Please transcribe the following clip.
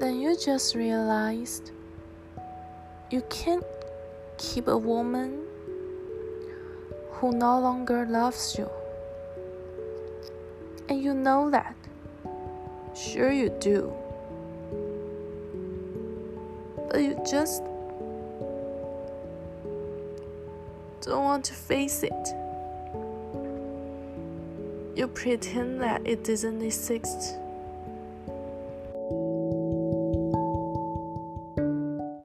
Then you just realized you can't keep a woman who no longer loves you? And you know that. Sure, you do. But you just don't want to face it. You pretend that it doesn't exist.